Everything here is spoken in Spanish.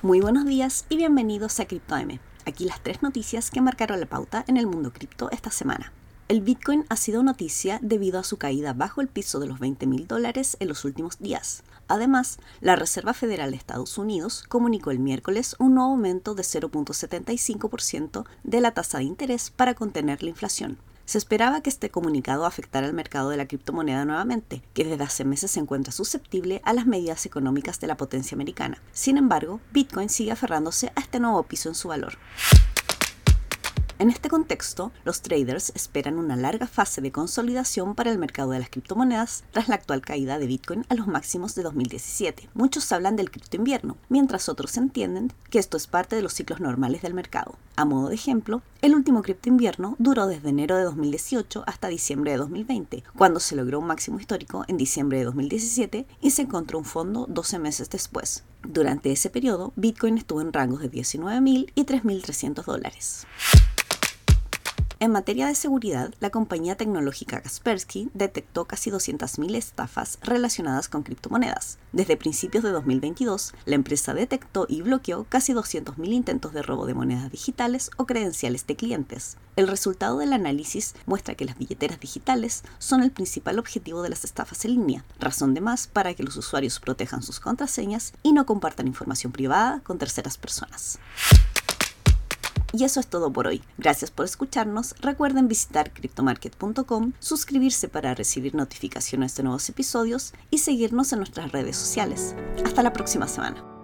Muy buenos días y bienvenidos a CryptoM. Aquí las tres noticias que marcaron la pauta en el mundo cripto esta semana. El Bitcoin ha sido noticia debido a su caída bajo el piso de los 20 mil dólares en los últimos días. Además, la Reserva Federal de Estados Unidos comunicó el miércoles un nuevo aumento de 0.75% de la tasa de interés para contener la inflación. Se esperaba que este comunicado afectara al mercado de la criptomoneda nuevamente, que desde hace meses se encuentra susceptible a las medidas económicas de la potencia americana. Sin embargo, Bitcoin sigue aferrándose a este nuevo piso en su valor. En este contexto, los traders esperan una larga fase de consolidación para el mercado de las criptomonedas tras la actual caída de Bitcoin a los máximos de 2017. Muchos hablan del cripto invierno, mientras otros entienden que esto es parte de los ciclos normales del mercado. A modo de ejemplo, el último cripto invierno duró desde enero de 2018 hasta diciembre de 2020, cuando se logró un máximo histórico en diciembre de 2017 y se encontró un fondo 12 meses después. Durante ese periodo, Bitcoin estuvo en rangos de 19.000 y 3.300 dólares. En materia de seguridad, la compañía tecnológica Kaspersky detectó casi 200.000 estafas relacionadas con criptomonedas. Desde principios de 2022, la empresa detectó y bloqueó casi 200.000 intentos de robo de monedas digitales o credenciales de clientes. El resultado del análisis muestra que las billeteras digitales son el principal objetivo de las estafas en línea, razón de más para que los usuarios protejan sus contraseñas y no compartan información privada con terceras personas. Y eso es todo por hoy. Gracias por escucharnos. Recuerden visitar cryptomarket.com, suscribirse para recibir notificaciones de nuevos episodios y seguirnos en nuestras redes sociales. Hasta la próxima semana.